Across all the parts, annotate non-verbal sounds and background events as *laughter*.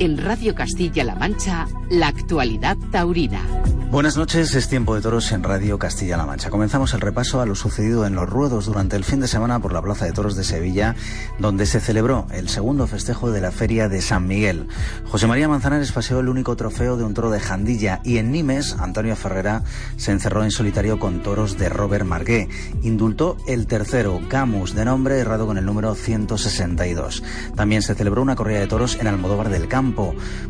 En Radio Castilla-La Mancha, la actualidad taurina. Buenas noches, es tiempo de toros en Radio Castilla-La Mancha. Comenzamos el repaso a lo sucedido en los ruedos durante el fin de semana por la Plaza de Toros de Sevilla, donde se celebró el segundo festejo de la Feria de San Miguel. José María Manzanares paseó el único trofeo de un toro de Jandilla y en Nimes, Antonio Ferrera se encerró en solitario con toros de Robert Margué. Indultó el tercero, Camus, de nombre errado con el número 162. También se celebró una corrida de toros en Almodóvar del Campo.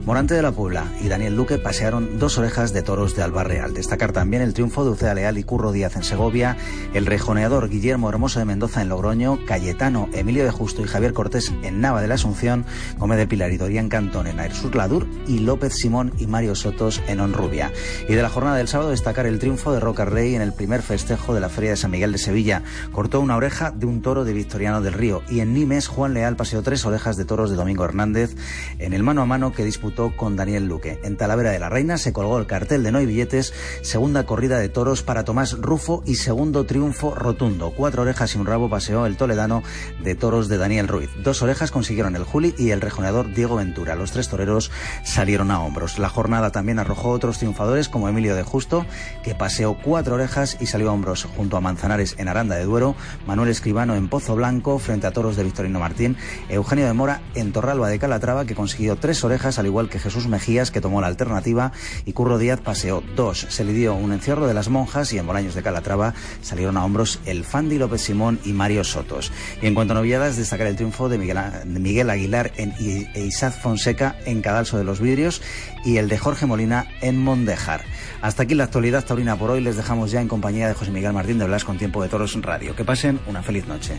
Morante de la Puebla y Daniel Duque pasearon dos orejas de toros de Alba Real. Destacar también el triunfo de Ucea Leal y Curro Díaz en Segovia, el rejoneador Guillermo Hermoso de Mendoza en Logroño, Cayetano, Emilio de Justo y Javier Cortés en Nava de la Asunción, Gómez de Pilar y Dorian Cantón en Airsur Ladur y López Simón y Mario Sotos en Honrubia. Y de la jornada del sábado destacar el triunfo de Roca Rey en el primer festejo de la Feria de San Miguel de Sevilla. Cortó una oreja de un toro de Victoriano del Río y en Nimes Juan Leal paseó tres orejas de toros de Domingo Hernández en el mano a mano que disputó con Daniel Luque. En Talavera de la Reina se colgó el cartel de No billetes, segunda corrida de toros para Tomás Rufo y segundo triunfo rotundo. Cuatro orejas y un rabo paseó el toledano de toros de Daniel Ruiz. Dos orejas consiguieron el Juli y el rejoneador Diego Ventura. Los tres toreros salieron a hombros. La jornada también arrojó otros triunfadores como Emilio de Justo, que paseó cuatro orejas y salió a hombros junto a Manzanares en Aranda de Duero, Manuel Escribano en Pozo Blanco frente a toros de Victorino Martín, Eugenio de Mora en Torralba de Calatrava, que consiguió tres orejas, al igual que Jesús Mejías, que tomó la alternativa, y Curro Díaz paseó dos. Se le dio un encierro de las monjas y en Bolaños de Calatrava salieron a hombros el Fandi López Simón y Mario Sotos. Y en cuanto a novedades, destacar el triunfo de Miguel, Aguilar en I- e Isaac Fonseca en Cadalso de los Vidrios y el de Jorge Molina en Mondejar. Hasta aquí la actualidad taurina por hoy. Les dejamos ya en compañía de José Miguel Martín de Blas con Tiempo de Toros Radio. Que pasen una feliz noche.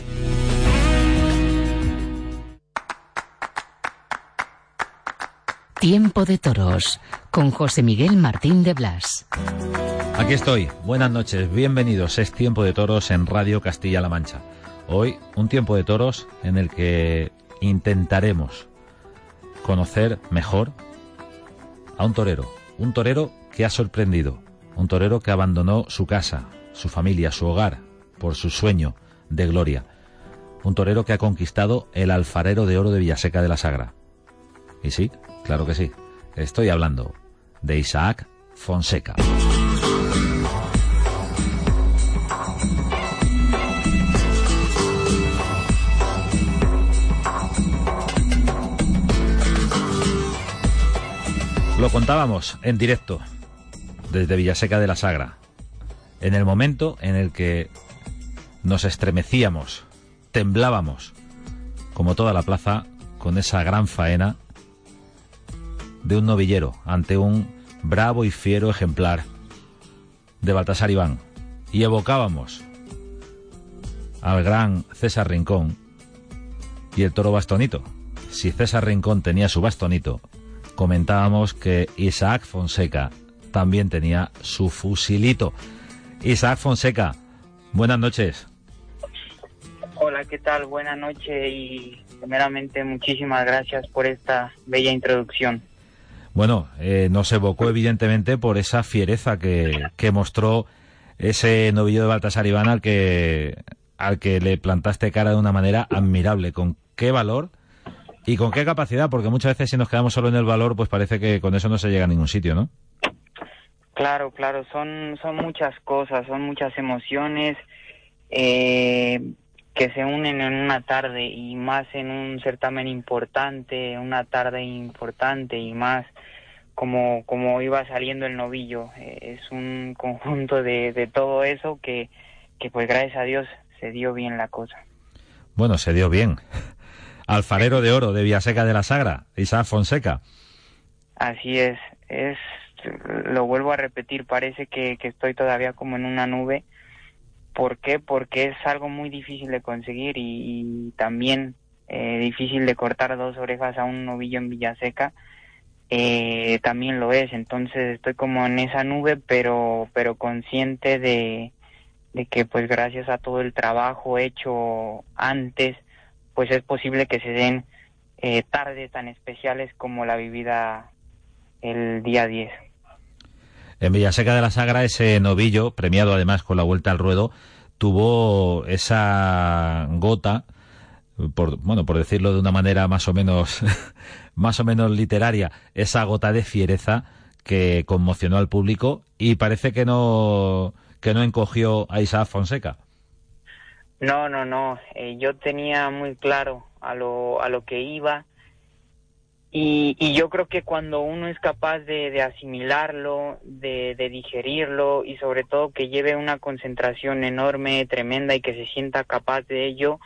Tiempo de toros con José Miguel Martín de Blas. Aquí estoy. Buenas noches. Bienvenidos. Es Tiempo de Toros en Radio Castilla-La Mancha. Hoy un tiempo de toros en el que intentaremos conocer mejor a un torero. Un torero que ha sorprendido. Un torero que abandonó su casa, su familia, su hogar por su sueño de gloria. Un torero que ha conquistado el alfarero de oro de Villaseca de la Sagra. Y sí, claro que sí. Estoy hablando de Isaac Fonseca. Lo contábamos en directo desde Villaseca de la Sagra, en el momento en el que nos estremecíamos, temblábamos, como toda la plaza, con esa gran faena de un novillero ante un bravo y fiero ejemplar de Baltasar Iván. Y evocábamos al gran César Rincón y el toro bastonito. Si César Rincón tenía su bastonito, comentábamos que Isaac Fonseca también tenía su fusilito. Isaac Fonseca, buenas noches. Hola, ¿qué tal? Buenas noches y primeramente muchísimas gracias por esta bella introducción. Bueno, eh, nos evocó evidentemente por esa fiereza que, que mostró ese novillo de Baltasar Iván al que, al que le plantaste cara de una manera admirable. ¿Con qué valor y con qué capacidad? Porque muchas veces si nos quedamos solo en el valor, pues parece que con eso no se llega a ningún sitio, ¿no? Claro, claro, son, son muchas cosas, son muchas emociones eh, que se unen en una tarde y más en un certamen importante, una tarde importante y más como, como iba saliendo el novillo. Eh, es un *laughs* conjunto de, de todo eso que, que pues gracias a Dios se dio bien la cosa. Bueno, se dio bien. *laughs* Alfarero de oro de Villaseca de la Sagra, Isaac Fonseca. Así es, es, lo vuelvo a repetir, parece que, que estoy todavía como en una nube. ¿Por qué? Porque es algo muy difícil de conseguir y, y también eh, difícil de cortar dos orejas a un novillo en Villaseca. Eh, también lo es, entonces estoy como en esa nube, pero, pero consciente de, de que pues gracias a todo el trabajo hecho antes, pues es posible que se den eh, tardes tan especiales como la vivida el día 10. En Villaseca de la Sagra, ese novillo, premiado además con la vuelta al ruedo, tuvo esa gota, por, bueno, por decirlo de una manera más o menos, *laughs* más o menos literaria, esa gota de fiereza que conmocionó al público y parece que no, que no encogió a Isaac Fonseca. No, no, no. Eh, yo tenía muy claro a lo, a lo que iba. Y, yo creo que cuando uno es capaz de, de asimilarlo, de, de, digerirlo y sobre todo que lleve una concentración enorme, tremenda y que se sienta capaz de ello,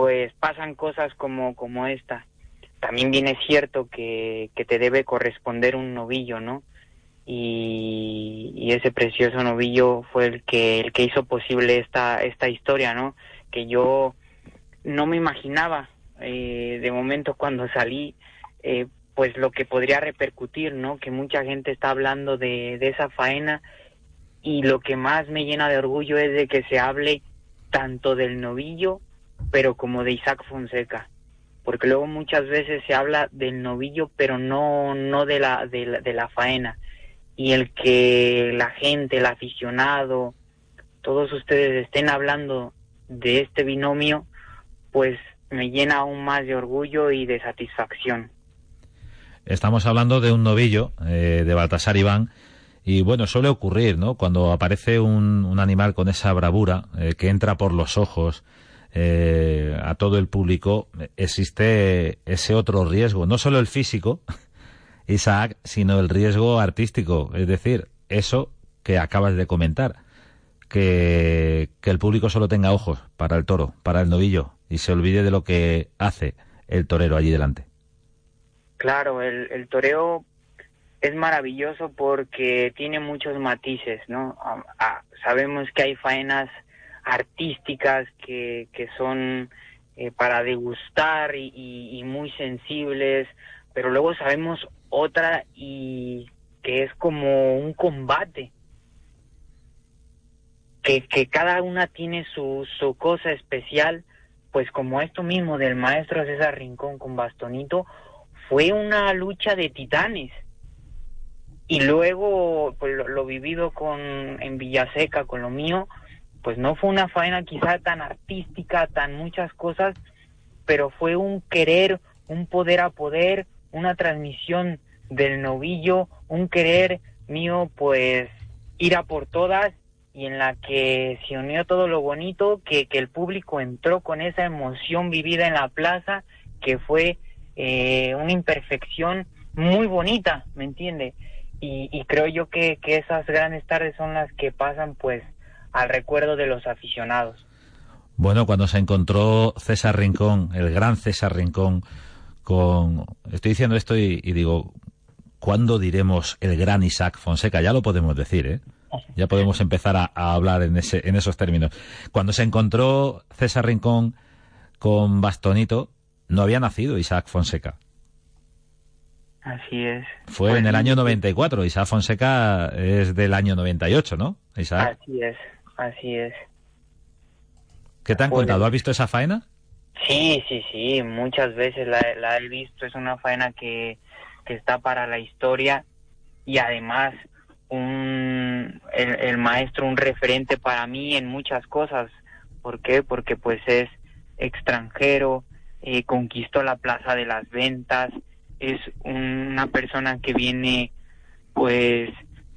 pues pasan cosas como, como esta. También viene cierto que, que te debe corresponder un novillo, ¿no? y, y, ese precioso novillo fue el que el que hizo posible esta esta historia no que yo no me imaginaba eh, de momento cuando salí eh, pues lo que podría repercutir no que mucha gente está hablando de, de esa faena y lo que más me llena de orgullo es de que se hable tanto del novillo pero como de Isaac Fonseca porque luego muchas veces se habla del novillo pero no no de la de la, faena y el que la gente, el aficionado, todos ustedes estén hablando de este binomio, pues me llena aún más de orgullo y de satisfacción. Estamos hablando de un novillo eh, de Baltasar Iván y bueno, suele ocurrir, ¿no? Cuando aparece un, un animal con esa bravura eh, que entra por los ojos eh, a todo el público, existe ese otro riesgo, no solo el físico, *laughs* Isaac, sino el riesgo artístico, es decir, eso que acabas de comentar, que, que, el público solo tenga ojos para el toro, para el novillo, y se olvide de lo que hace el torero allí delante. Claro, el, el toreo es maravilloso porque tiene muchos matices, ¿no? Sabemos que hay faenas artísticas que, que son eh, para degustar y, muy sensibles, pero luego sabemos otra y que es como un combate. Que, que cada una tiene su, su cosa especial, pues como esto mismo del maestro César Rincón con Bastonito, fue una lucha de titanes. Y luego, pues lo, lo vivido con en Villaseca, con lo mío, pues no fue una faena quizá tan artística, tan muchas cosas, pero fue un querer, un poder a poder, una transmisión del novillo, un querer mío pues ir a por todas y en la que se unió todo lo bonito, que, que el público entró con esa emoción vivida en la plaza, que fue eh, una imperfección muy bonita, ¿me entiende? Y, y creo yo que, que esas grandes tardes son las que pasan pues al recuerdo de los aficionados. Bueno, cuando se encontró César Rincón, el gran César Rincón, con... Estoy diciendo esto y, y digo, ¿cuándo diremos el gran Isaac Fonseca? Ya lo podemos decir, ¿eh? Ya podemos empezar a, a, hablar en, ese, en esos términos. Cuando se encontró César Rincón con Bastonito, no había nacido Isaac Fonseca. Así es. Fue pues, en el año 94. Isaac Fonseca es del año 98, ¿no? Isaac. Así es, así es. ¿Qué te han pues, contado? ¿Has visto esa faena? Sí, sí, sí, muchas veces la, la he visto. Es una faena que, que está para la historia y además un, el, el, maestro un referente para mí en muchas cosas. ¿Por qué? Porque pues es extranjero, eh, conquistó la plaza de las ventas, es una persona que viene pues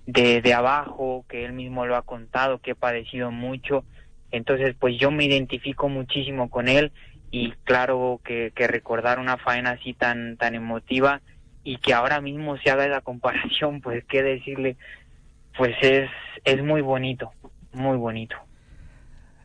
de, de abajo, que él mismo lo ha contado, que ha padecido mucho. Entonces pues yo me identifico muchísimo con él y claro que, que recordar una faena así tan, tan emotiva y que ahora mismo se haga la comparación, pues qué decirle, pues es, es muy bonito, muy bonito.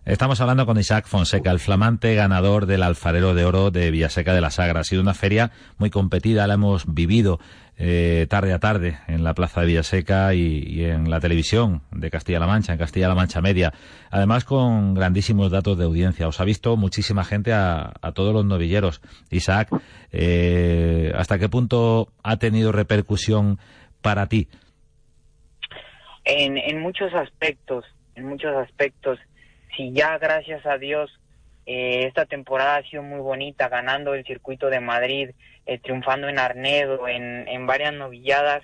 Estamos hablando con Isaac Fonseca, el flamante ganador del Alfarero de Oro de Villaseca de la Sagra. Ha sido una feria muy competida, la hemos vivido eh, tarde a tarde en la Plaza de Villaseca y, en la televisión de Castilla-La Mancha, en Castilla-La Mancha Media. Además, con grandísimos datos de audiencia. Os ha visto muchísima gente a, a todos los novilleros. Isaac, eh, ¿hasta qué punto ha tenido repercusión para ti? En, en muchos aspectos, en muchos aspectos si ya gracias a Dios eh, esta temporada ha sido muy bonita, ganando el circuito de Madrid, eh, triunfando en Arnedo, en, en varias novilladas.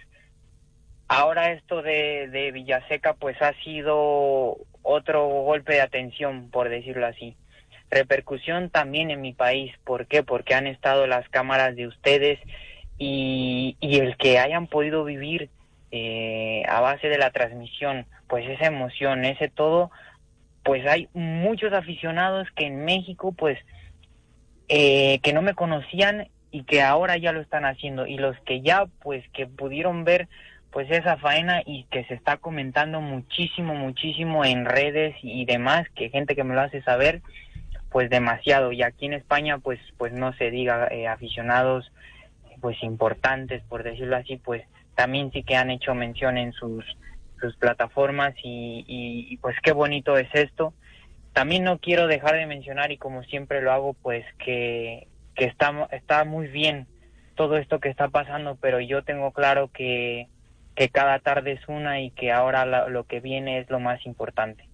Ahora esto de, de Villaseca pues ha sido otro golpe de atención, por decirlo así. Repercusión también en mi país. ¿Por qué? Porque han estado las cámaras de ustedes y, y el que hayan podido vivir eh, a base de la transmisión, pues esa emoción, ese todo, pues hay muchos aficionados que en México pues eh, que no me conocían y que ahora ya lo están haciendo. Y los que ya pues que pudieron ver pues esa faena y que se está comentando muchísimo muchísimo en redes y demás que gente que me lo hace saber pues demasiado. Y aquí en España pues pues no se diga eh, aficionados pues importantes por decirlo así pues también sí que han hecho mención en sus sus plataformas y, pues qué bonito es esto. También no quiero dejar de mencionar y como siempre lo hago pues que, que está, está muy bien todo esto que está pasando, pero yo tengo claro que, que cada tarde es una y que ahora lo que viene es lo más importante.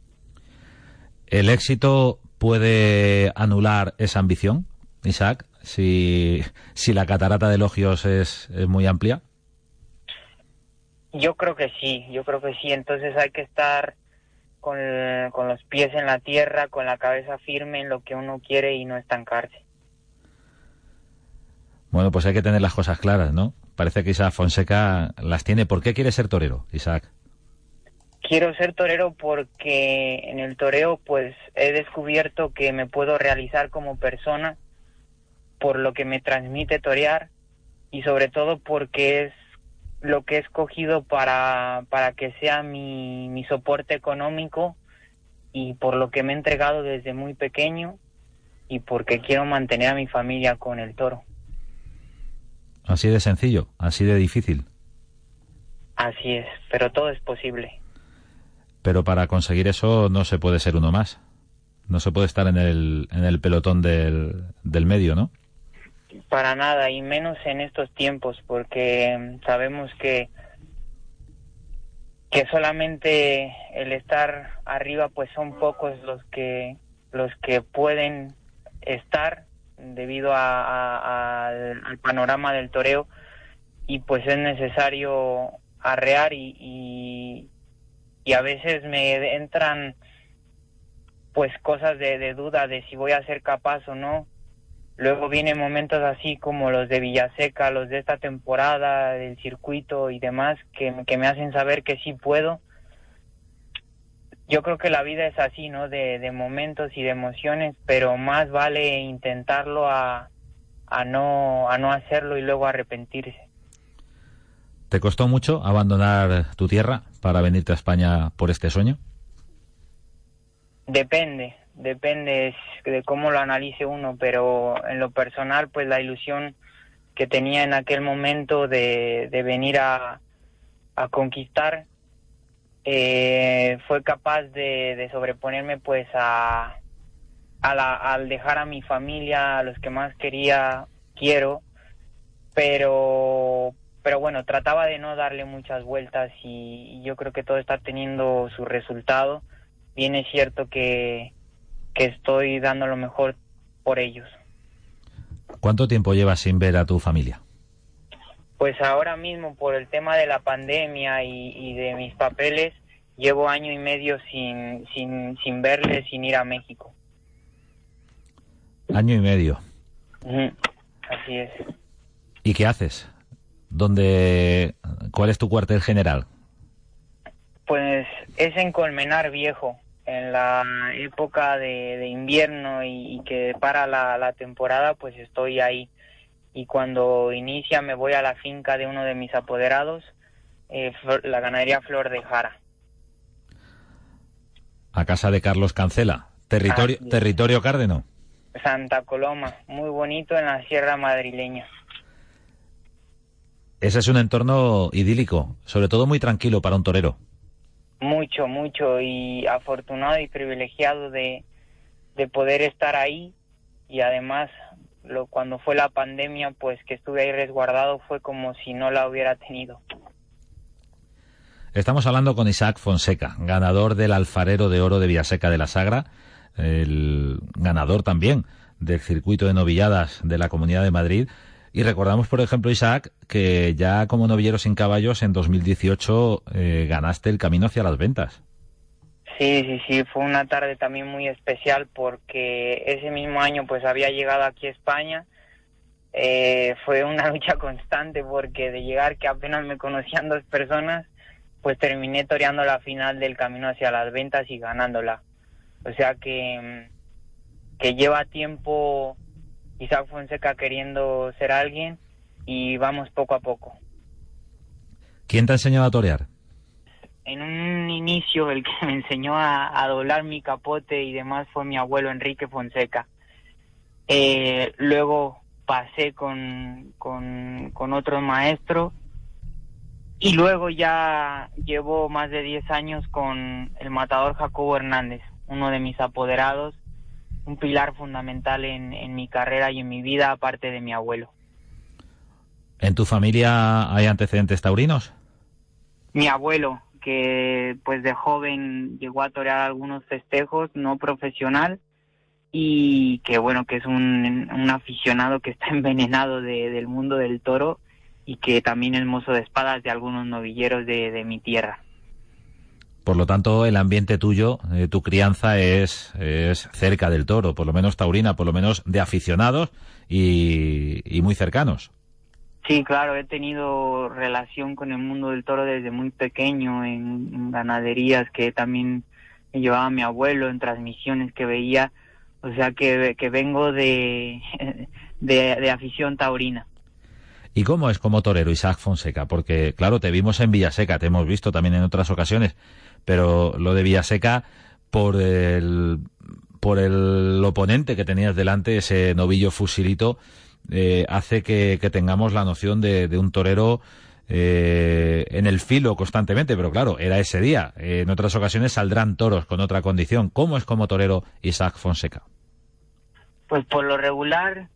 ¿El éxito puede anular esa ambición, Isaac? Si, si la catarata de elogios es, es muy amplia. Yo creo que sí, yo creo que sí. Entonces hay que estar con, con, los pies en la tierra, con la cabeza firme en lo que uno quiere y no estancarse. Bueno, pues hay que tener las cosas claras, ¿no? Parece que Isaac Fonseca las tiene. ¿Por qué quiere ser torero, Isaac? Quiero ser torero porque en el toreo pues he descubierto que me puedo realizar como persona por lo que me transmite torear y sobre todo porque es lo que he escogido para, para que sea mi, mi soporte económico y por lo que me he entregado desde muy pequeño y porque quiero mantener a mi familia con el toro. Así de sencillo, así de difícil. Así es, pero todo es posible. Pero para conseguir eso no se puede ser uno más. No se puede estar en el, en el pelotón del, del medio, ¿no? Para nada, y menos en estos tiempos, porque sabemos que que solamente el estar arriba pues son pocos los que los que pueden estar debido a, al panorama del toreo y pues es necesario arrear y, y, y a veces me entran pues cosas de, de duda de si voy a ser capaz o no Luego vienen momentos así como los de Villaseca, los de esta temporada, del circuito y demás, que, que, me hacen saber que sí puedo. Yo creo que la vida es así, ¿no? De, de momentos y de emociones, pero más vale intentarlo a, a, no, a no hacerlo y luego arrepentirse. ¿Te costó mucho abandonar tu tierra para venirte a España por este sueño? Depende, depende de cómo lo analice uno, pero en lo personal, pues la ilusión que tenía en aquel momento de, de venir a, a conquistar eh, fue capaz de, de, sobreponerme pues a, a la, al dejar a mi familia, a los que más quería, quiero, pero pero bueno, trataba de no darle muchas vueltas y, y yo creo que todo está teniendo su resultado. Bien es cierto que, que estoy dando lo mejor por ellos. ¿Cuánto tiempo llevas sin ver a tu familia? Pues ahora mismo por el tema de la pandemia y, y de mis papeles llevo año y medio sin, sin, sin verles, sin ir a México. Año y medio. Así es. ¿Y qué haces? ¿Dónde, ¿Cuál es tu cuartel general? Pues es en Colmenar Viejo, en la época de, de invierno y, y, que para la, la temporada, pues estoy ahí. y cuando inicia me voy a la finca de uno de mis apoderados, eh, la ganadería Flor de Jara. A casa de Carlos Cancela, territorio, territorio Cárdeno. Santa Coloma, muy bonito en la sierra madrileña. Ese es un entorno idílico, sobre todo muy tranquilo para un torero. Mucho, mucho, y afortunado y privilegiado de, de poder estar ahí y además lo, cuando fue la pandemia, pues que estuve ahí resguardado fue como si no la hubiera tenido. Estamos hablando con Isaac Fonseca, ganador del Alfarero de Oro de Villaseca de la Sagra, el ganador también del circuito de novilladas de la Comunidad de Madrid. Y recordamos, por ejemplo, Isaac, que ya como novillero sin caballos en 2018 eh, ganaste el camino hacia las ventas. Sí, sí, sí, fue una tarde también muy especial porque ese mismo año pues había llegado aquí a España. Eh, fue una *laughs* lucha constante porque de llegar que apenas me conocían dos personas, pues terminé toreando la final del camino hacia las ventas y ganándola. O sea que, que lleva tiempo Isaac Fonseca queriendo ser alguien y vamos poco a poco. ¿Quién te ha enseñado a torear? en un inicio el que *laughs* me enseñó a, doblar mi capote y demás fue mi abuelo Enrique Fonseca. Eh, luego pasé con, con, con otro maestro y luego ya llevo más de 10 años con el matador Jacobo Hernández, uno de mis apoderados, un pilar fundamental en, en mi carrera y en mi vida aparte de mi abuelo. ¿En tu familia hay antecedentes taurinos? Mi abuelo, que pues de joven llegó a torear algunos festejos, no profesional, y que bueno, que es un, un aficionado que está *laughs* envenenado de, del mundo del toro y que también es mozo de espadas de algunos novilleros de, de mi tierra. Por lo tanto, el ambiente tuyo, eh, tu crianza es, es cerca del toro, por lo menos taurina, por lo menos de aficionados y, y muy cercanos. Sí, claro, he tenido relación con el mundo del toro desde muy pequeño, en, ganaderías que también llevaba mi abuelo, en transmisiones que veía, o sea que, que vengo de, *laughs* de, de afición taurina. ¿Y cómo es como torero Isaac Fonseca? Porque, claro, te vimos en Villaseca, te hemos visto también en otras ocasiones, pero lo de Villaseca, por el, por el oponente que tenías delante, ese novillo fusilito, eh, hace que, tengamos la noción de, un torero eh, en el filo constantemente, pero claro, era ese día. en otras ocasiones saldrán toros con otra condición. ¿Cómo es como torero Isaac Fonseca? Pues por lo regular,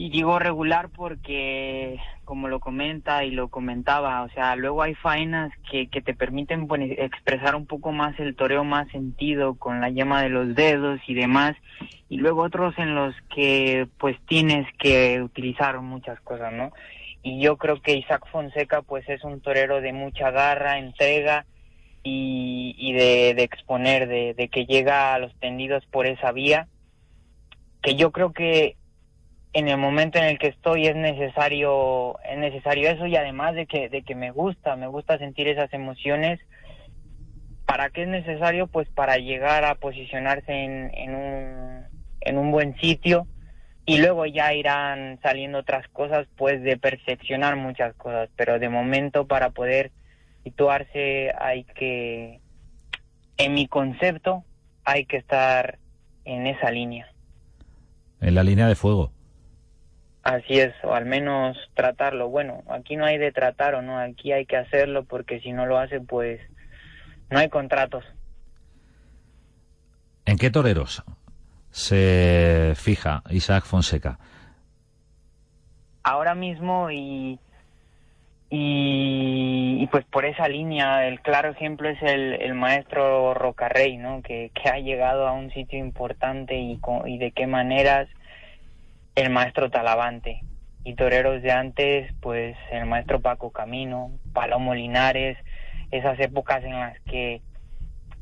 y digo regular porque, como lo comenta y lo comentaba, o sea, luego hay faenas que, que te permiten expresar un poco más el toreo más sentido con la yema de los dedos y demás, y luego otros en los que pues tienes que utilizar muchas cosas, ¿no? Y yo creo que Isaac Fonseca pues es un torero de mucha garra, entrega y, y de, de exponer, de, de que llega a los tendidos por esa vía, que yo creo que en el momento en el que estoy es necesario es necesario eso y además de que de que me gusta me gusta sentir esas emociones. Para qué es necesario pues para llegar a posicionarse en, en un en un buen sitio y luego ya irán saliendo otras cosas pues de perfeccionar muchas cosas. Pero de momento para poder situarse hay que en mi concepto hay que estar en esa línea. En la línea de fuego Así es, o al menos tratarlo. Bueno, aquí no hay de tratar o no, aquí hay que hacerlo porque si no lo hace, pues no hay contratos. ¿En qué toreros se fija Isaac Fonseca? Ahora mismo y, y, pues por esa línea, el claro ejemplo es el, el maestro Rocarrey, ¿no? Que, que, ha llegado a un sitio importante y, y de qué maneras el maestro Talavante y toreros de antes, pues el maestro Paco Camino, Palomo Linares, esas épocas en las que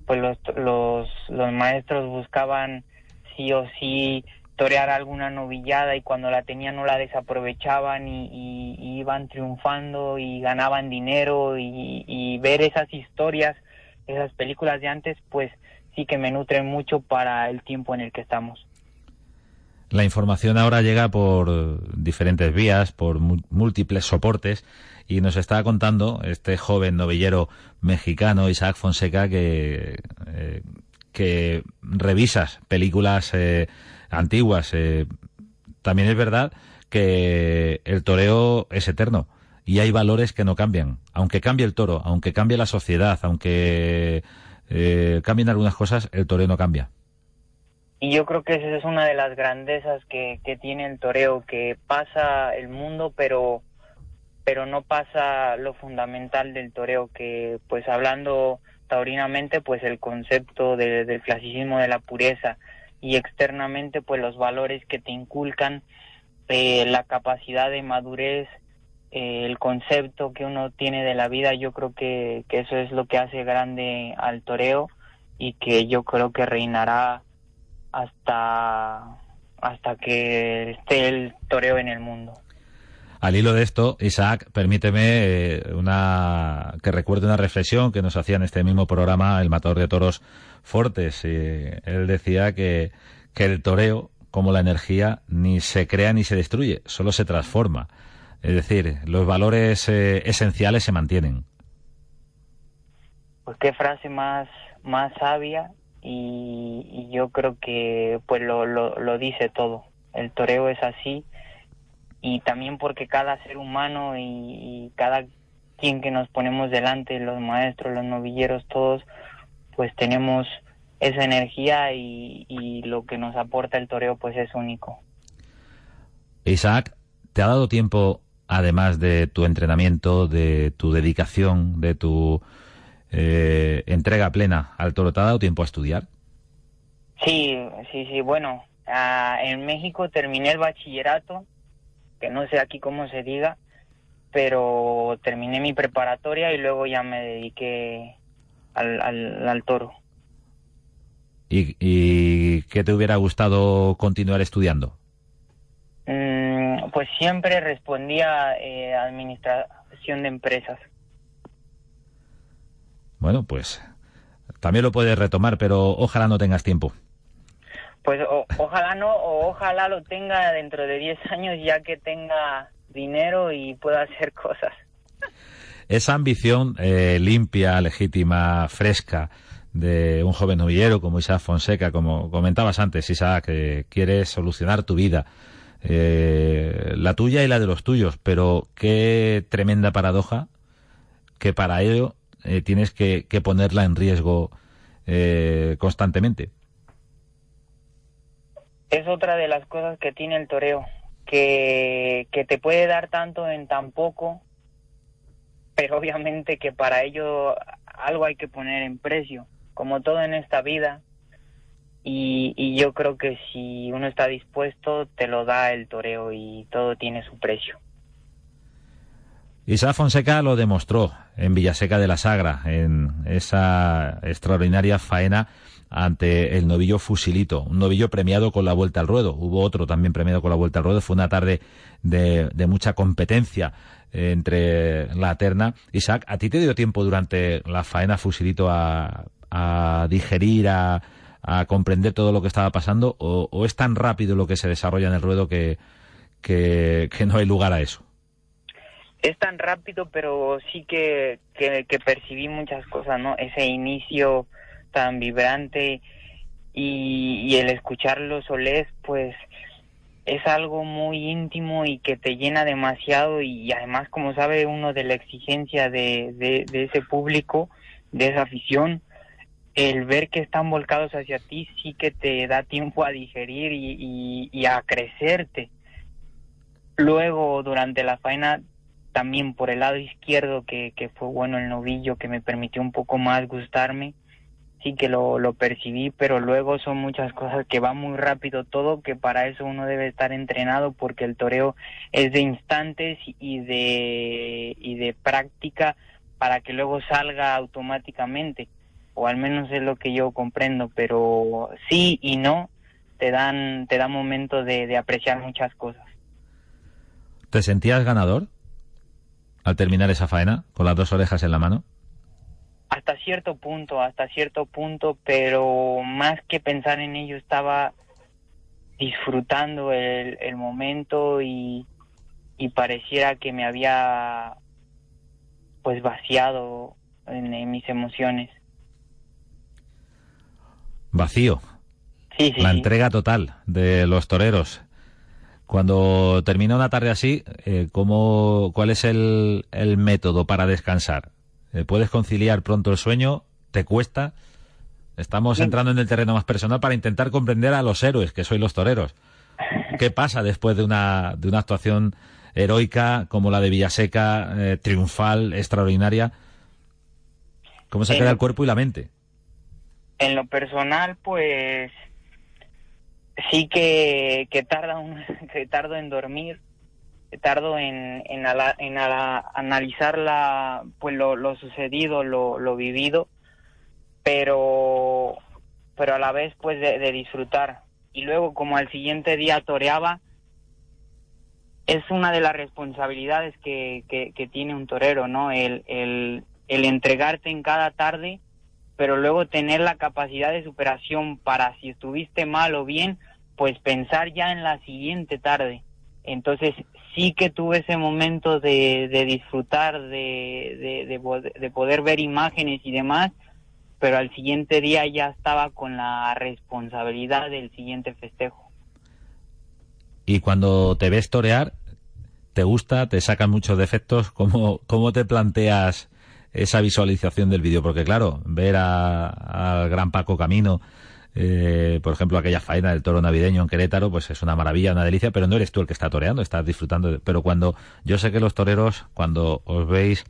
pues los, los, los maestros buscaban sí o sí torear alguna novillada y cuando la tenían no la desaprovechaban y, iban triunfando y ganaban dinero y, y, ver esas historias, esas películas de antes, pues sí que me nutren mucho para el tiempo en el que estamos. La información ahora llega por diferentes vías, por múltiples soportes, y nos está contando este joven novillero mexicano, Isaac Fonseca, que, eh, que revisas películas eh, antiguas. Eh, también es verdad que el toreo es eterno y hay valores que no cambian. Aunque cambie el toro, aunque cambie la sociedad, aunque cambien algunas cosas, el toreo no cambia. Y yo creo que esa es una de las grandezas que, que tiene el toreo, que pasa el mundo, pero, pero no pasa lo fundamental del toreo, que pues hablando taurinamente, pues el concepto del clasicismo de la pureza y externamente, pues los valores que te inculcan, eh, la capacidad de madurez, eh, el concepto que uno tiene de la vida, yo creo que, que eso es lo que hace grande al toreo y que yo creo que reinará hasta, hasta que esté el toreo en el mundo. Al hilo de esto, Isaac, permíteme eh, una que recuerde una reflexión que nos hacía en este mismo programa el matador de toros Fortes. él decía que, que el toreo, como la energía, ni se crea ni se destruye, solo se transforma. Es decir, los valores eh, esenciales se mantienen. Pues qué frase más, más sabia y, yo creo que pues lo, lo, dice todo. El toreo es así y también porque cada ser humano y, cada quien que nos ponemos delante, los maestros, los novilleros, todos, pues tenemos esa energía y, y lo que nos aporta el toreo pues es único. Isaac, ¿te ha dado tiempo, además de tu entrenamiento, de tu dedicación, de tu eh, entrega plena al toro. ¿Te ha dado tiempo a estudiar? Sí, sí, sí. Bueno, ah, en México terminé el bachillerato, que no sé aquí cómo se diga, pero terminé mi preparatoria y luego ya me dediqué al, al, toro. ¿Y, ¿Y, qué te hubiera gustado continuar estudiando? Mm, pues siempre respondía eh, administración de empresas. Bueno, pues también lo puedes retomar, pero ojalá no tengas tiempo. Pues ojalá no, o ojalá lo tenga dentro de 10 años ya que tenga dinero y pueda hacer cosas. Esa ambición eh, limpia, legítima, fresca de un joven novillero como Isaac Fonseca, como comentabas antes, Isaac, que quiere solucionar tu vida, eh, la tuya y la de los tuyos, pero qué tremenda paradoja que para ello eh, tienes que, ponerla en riesgo eh, constantemente. Es otra de las cosas que tiene el toreo, que, que te puede dar tanto en tan poco, pero obviamente que para ello algo hay que poner en precio, como todo en esta vida. Y, y, yo creo que si uno está dispuesto, te lo da el toreo y todo tiene su precio. Isaac Fonseca lo demostró en Villaseca de la Sagra, en esa extraordinaria faena ante el novillo Fusilito, un novillo premiado con la vuelta al ruedo. Hubo otro también premiado con la vuelta al ruedo. Fue una tarde de, mucha competencia entre la terna. Isaac, ¿a ti te dio tiempo durante la faena Fusilito a, digerir, a, comprender todo lo que estaba pasando? O, es tan rápido lo que se desarrolla en el ruedo que no hay lugar a eso? Es tan rápido, pero sí que, que, percibí muchas cosas, ¿no? Ese inicio tan vibrante y, y el escuchar los solés, pues es algo muy íntimo y que te llena demasiado y además, como sabe uno de la exigencia de, de, ese público, de esa afición, el ver que están volcados hacia ti sí que te da tiempo a digerir y, y a crecerte. Luego, durante la faena, también por el lado izquierdo que, que fue bueno el novillo que me permitió un poco más gustarme sí que lo, lo percibí pero luego son muchas cosas que va muy rápido todo que para eso uno debe estar entrenado porque el toreo es de instantes y de y de práctica para que luego salga automáticamente o al menos es lo que yo comprendo pero sí y no te dan te da momento de, de apreciar muchas cosas ¿Te sentías ganador? Al terminar esa faena, con las dos orejas en la mano? Hasta cierto punto, hasta cierto punto, pero más que pensar en ello estaba disfrutando el, el momento y, y pareciera que me había pues vaciado en, en mis emociones. Vacío. Sí, sí, la sí. entrega total de los toreros. Cuando termina una tarde así, eh, ¿cómo, ¿cuál es el, el método para descansar? Eh, ¿Puedes conciliar pronto el sueño? ¿Te cuesta? Estamos entrando en el terreno más personal para intentar comprender a los héroes que sois los toreros. ¿Qué pasa después de una, de una actuación heroica como la de Villaseca, eh, triunfal, extraordinaria? ¿Cómo se queda el cuerpo y la mente? En lo personal, pues sí que, que tarda un, *laughs* que tardo en dormir, tardo en, en ala- analizar la, pues lo, lo sucedido, lo, lo vivido, pero, pero a la vez pues de, de disfrutar. Y luego como al siguiente día toreaba, es una de las responsabilidades que, que, que tiene un torero, ¿no? El, el, el entregarte en cada tarde pero luego tener la capacidad de superación para si estuviste mal o bien, pues pensar ya en la siguiente tarde. Entonces sí que tuve ese momento de, disfrutar, de, de, de poder ver imágenes y demás, pero al siguiente día ya estaba con la responsabilidad del siguiente festejo. Y cuando te ves torear, ¿te gusta? ¿Te sacan muchos defectos? ¿Cómo, cómo te planteas esa visualización del vídeo? Porque claro, ver a- al gran Paco Camino, eh, por ejemplo, aquella faena del toro navideño en Querétaro, pues es una maravilla, una delicia, pero no eres tú el que está toreando, estás disfrutando. de- pero cuando yo sé que los toreros, cuando os veis,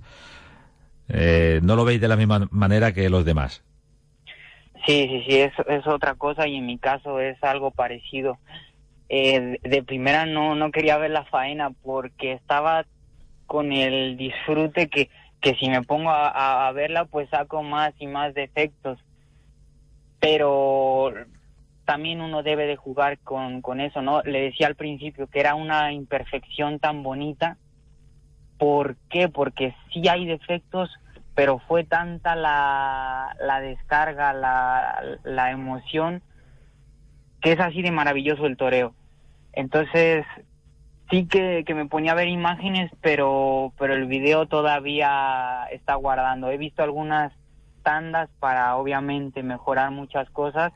eh, no lo veis de la misma manera que los demás. Sí, sí, sí, es, es otra cosa y en mi caso es algo parecido. Eh, de primera no, no quería ver la faena porque estaba con el disfrute que, que si me pongo a, verla pues saco más y más defectos. Pero también uno debe de jugar con, con eso, ¿no? Le decía al principio que era una imperfección tan bonita. ¿Por qué? Porque sí hay defectos, pero fue tanta la, la descarga, la, la emoción, que es así de maravilloso el toreo. Entonces, sí que, que me ponía a ver imágenes, pero, pero el video todavía está guardando. He visto algunas tandas para obviamente mejorar muchas cosas,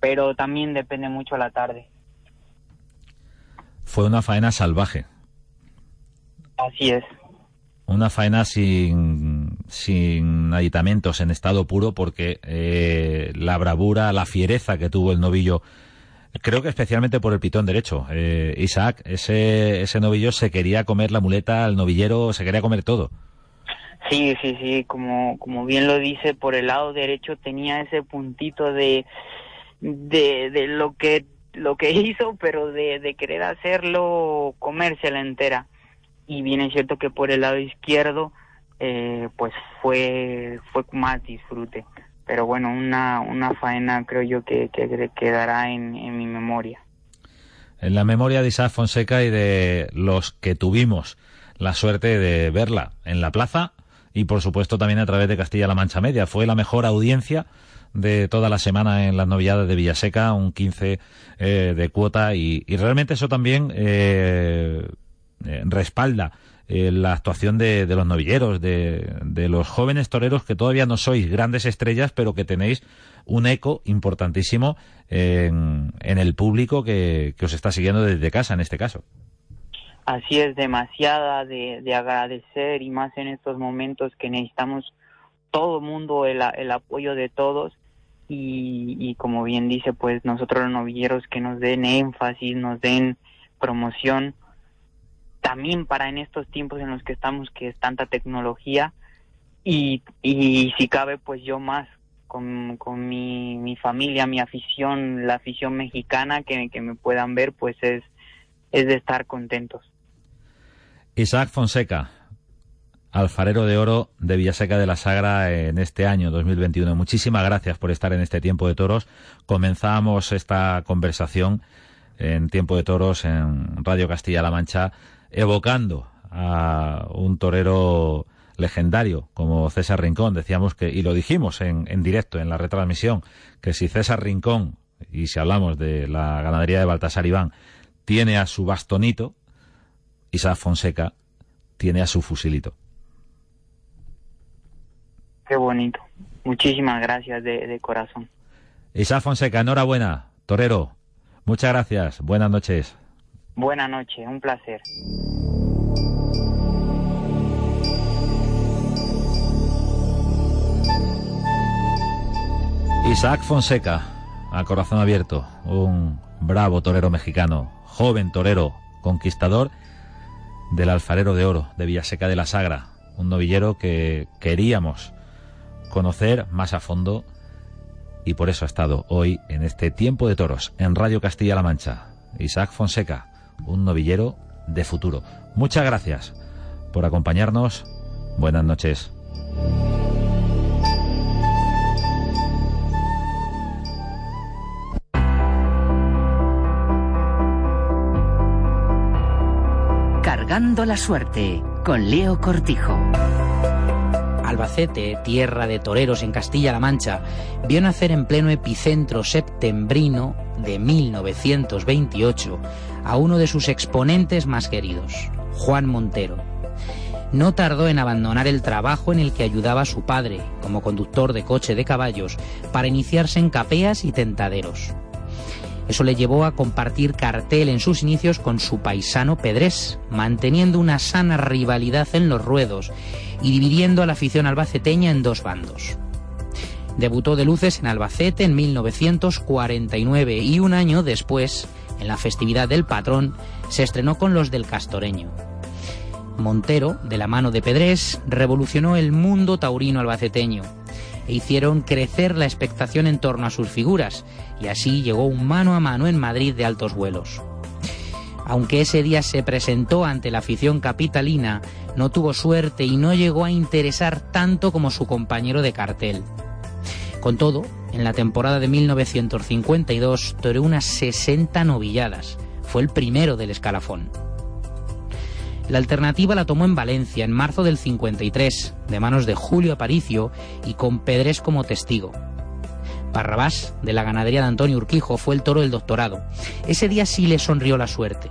pero también depende mucho la tarde. Fue una faena salvaje, Así es. una faena sin, sin aditamentos, en estado puro, porque eh, la bravura, la fiereza que tuvo el novillo, creo que especialmente por el pitón derecho, eh, Isaac, ese, ese novillo se quería comer la muleta, el novillero se quería comer todo. Sí, sí, sí, como, como bien lo dice, por el lado derecho tenía ese puntito de, de, lo que lo que *laughs* hizo, pero de, de querer hacerlo comérsela entera. Y bien es cierto que por el lado izquierdo, eh, pues fue, fue más disfrute. Pero bueno, una, una faena creo yo que, que quedará en, en mi memoria. En la memoria de Isaac Fonseca y de los que tuvimos la suerte de verla en la plaza y por supuesto también a través de Castilla-La Mancha Media. Fue la mejor audiencia de toda la semana en las novilladas de Villaseca, un 15 eh, de cuota y, y, realmente eso también eh, eh, respalda eh, la actuación de, de los novilleros, de, de, los jóvenes toreros que todavía no sois grandes estrellas, pero que tenéis un eco importantísimo en, en el público que, que, os está siguiendo desde casa, en este caso. Así es, demasiada de, de agradecer y más en estos momentos que necesitamos todo mundo el, el apoyo de todos y, y, como bien dice, pues nosotros los novilleros que nos den énfasis, nos den promoción, también para en estos tiempos en los que estamos, que es tanta tecnología, y, y si cabe, pues yo más con, con mi, mi familia, mi afición, la afición mexicana, que, que me puedan ver, pues es, es de estar contentos. Isaac Fonseca, alfarero de oro de Villaseca de la Sagra en este año 2021. Muchísimas gracias por estar en este tiempo de toros. Comenzamos esta conversación en tiempo de toros en Radio Castilla-La Mancha evocando a un torero legendario como César Rincón. Decíamos que, y lo dijimos en, en directo, en la retransmisión, que si César Rincón y si hablamos de la ganadería de Baltasar Iván, tiene a su bastonito, Isaac Fonseca tiene a su fusilito. Qué bonito. Muchísimas gracias de, de corazón. Isaac Fonseca, enhorabuena, torero. Muchas gracias. Buenas noches. Buenas noches, un placer. Isaac Fonseca, a corazón abierto, un bravo torero mexicano, joven torero, conquistador del alfarero de oro de Villaseca de la Sagra, un novillero que queríamos conocer más a fondo y por eso ha estado hoy en este tiempo de toros en Radio Castilla-La Mancha. Isaac Fonseca, un novillero de futuro. Muchas gracias por acompañarnos. Buenas noches. Cargando la suerte con Leo Cortijo. Albacete, tierra de toreros en Castilla-La Mancha, vio nacer en pleno epicentro septembrino de 1928 a uno de sus exponentes más queridos, Juan Montero. No tardó en abandonar el trabajo en el que ayudaba a su padre, como conductor de coche de caballos, para iniciarse en capeas y tentaderos. Eso le llevó a compartir cartel en sus inicios con su paisano Pedrés, manteniendo una sana rivalidad en los ruedos y dividiendo a la afición albaceteña en dos bandos. Debutó de luces en Albacete en 1949 y un año después, en la festividad del patrón, se estrenó con los del Castoreño. Montero, de la mano de Pedrés, revolucionó el mundo taurino albaceteño e hicieron crecer la expectación en torno a sus figuras, y así llegó un mano a mano en Madrid de altos vuelos. Aunque ese día se presentó ante la afición capitalina, no tuvo suerte y no llegó a interesar tanto como su compañero de cartel. Con todo, en la temporada de 1952 toreó unas 60 novilladas. Fue el primero del escalafón. La alternativa la tomó en Valencia en marzo del 53, de manos de Julio Aparicio y con Pedrés como testigo. Barrabás, de la ganadería de Antonio Urquijo, fue el toro del doctorado. Ese día sí le sonrió la suerte.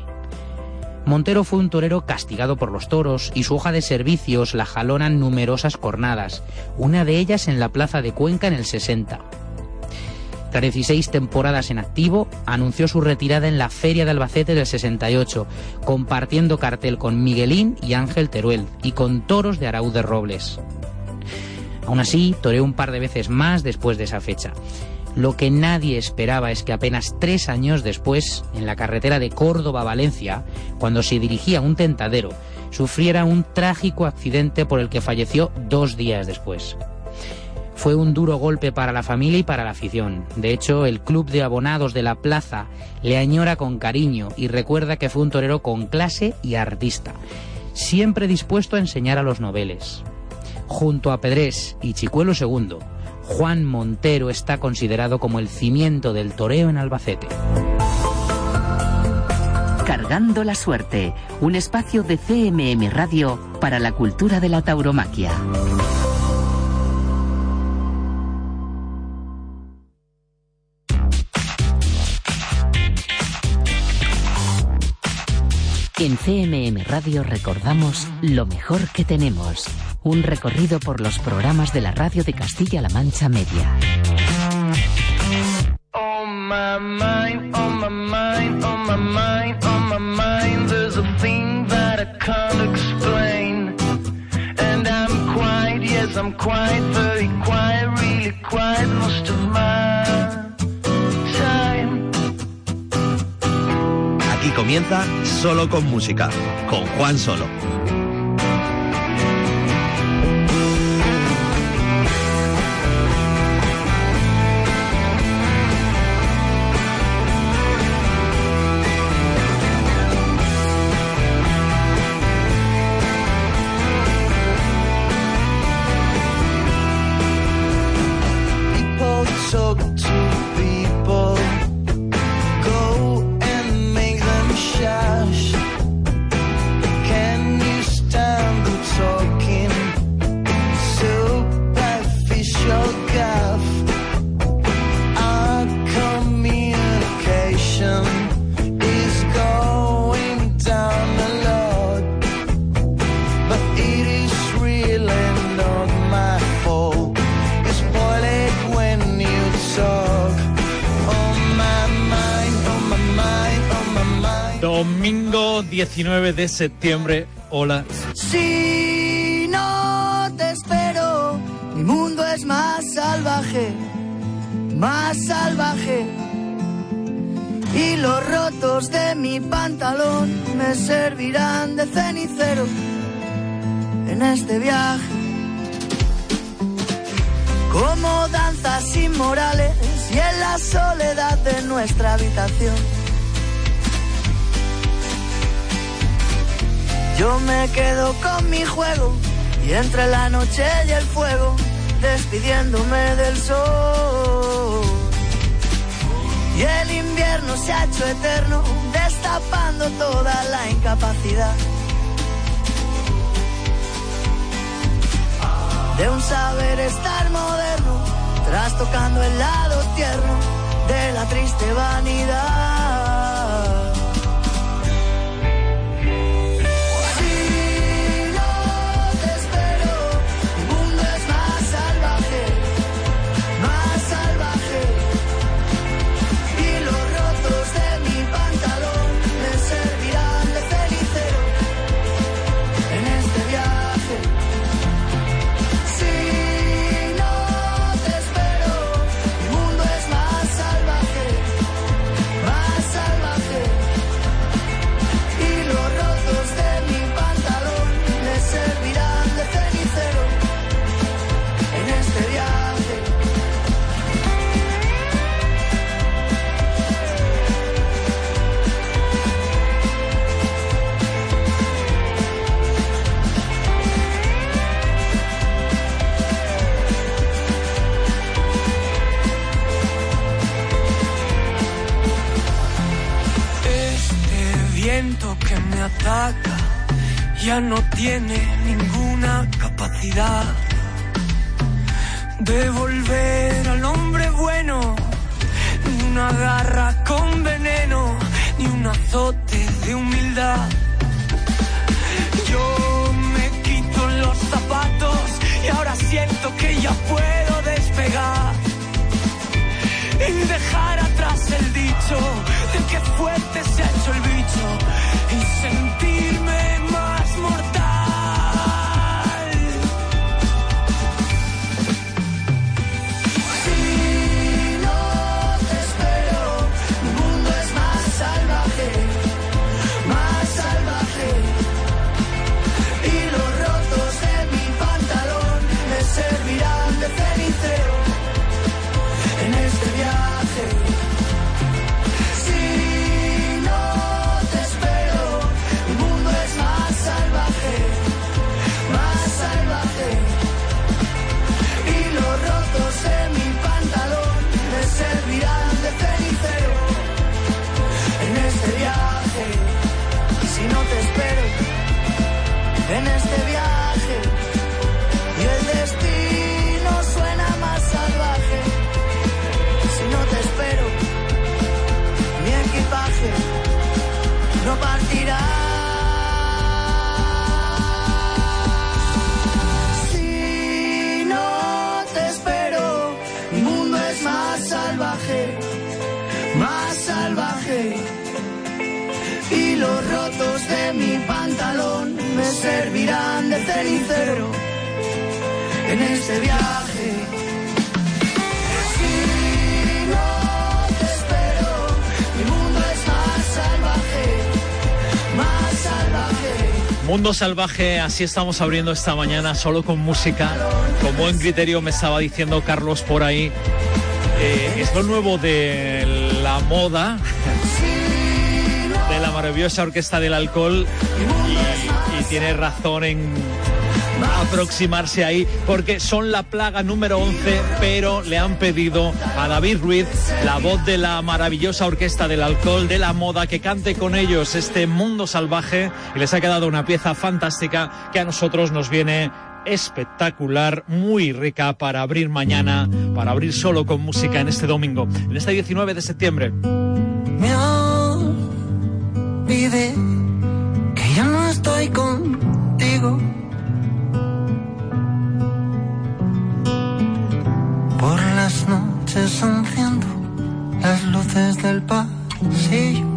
Montero fue un torero castigado por los toros y su hoja de servicios la jalonan numerosas cornadas, una de ellas en la plaza de Cuenca en el 60. Tras 16 temporadas en activo, anunció su retirada en la Feria de Albacete del 68, compartiendo cartel con Miguelín y Ángel Teruel y con toros de Araúz de Robles. Aún así, toreó un par de veces más después de esa fecha. Lo que nadie esperaba es que apenas tres años después, en la carretera de Córdoba a Valencia, cuando se dirigía a un tentadero, sufriera un trágico accidente por el que falleció dos días después. Fue un duro golpe para la familia y para la afición. De hecho, el club de abonados de la plaza le añora con cariño y recuerda que fue un torero con clase y artista, siempre dispuesto a enseñar a los noveles. Junto a Pedrés y Chicuelo II, Juan Montero está considerado como el cimiento del toreo en Albacete. Cargando la suerte, un espacio de CMM Radio para la cultura de la tauromaquia. En CMM Radio recordamos lo mejor que tenemos. Un recorrido por los programas de la radio de Castilla-La Mancha Media. My mind, comienza Solo con Música, con Juan Solo. Domingo 19 de septiembre. Hola. Si no te espero, mi mundo es más salvaje, más salvaje. Y los rotos de mi pantalón me servirán de cenicero en este viaje. Como danzas inmorales y en la soledad de nuestra habitación. Yo me quedo con mi juego y entre la noche y el fuego, despidiéndome del sol. Y el invierno se ha hecho eterno, destapando toda la incapacidad. De un saber estar moderno, trastocando el lado tierno de la triste vanidad. De que fuerte se ha hecho el bicho y sentirme salvaje. Y los rotos de mi pantalón me servirán de cenicero en este viaje. Si no te espero, mi mundo es más salvaje, más salvaje. Mundo Salvaje, así estamos abriendo esta mañana solo con música. Con buen criterio me estaba diciendo Carlos por ahí. eh, es lo nuevo de la moda, de la maravillosa orquesta del alcohol. Y, tiene razón en aproximarse ahí porque son la plaga número 11, pero le han pedido a David Ruiz, la voz de la maravillosa orquesta del alcohol, de la moda, que cante con ellos este mundo salvaje y les ha quedado una pieza fantástica que a nosotros nos viene espectacular, muy rica para abrir mañana, para abrir solo con música en este domingo, en este 19 de septiembre. Me olvidé que ya no estoy contigo. Por las noches enciendo las luces del pasillo.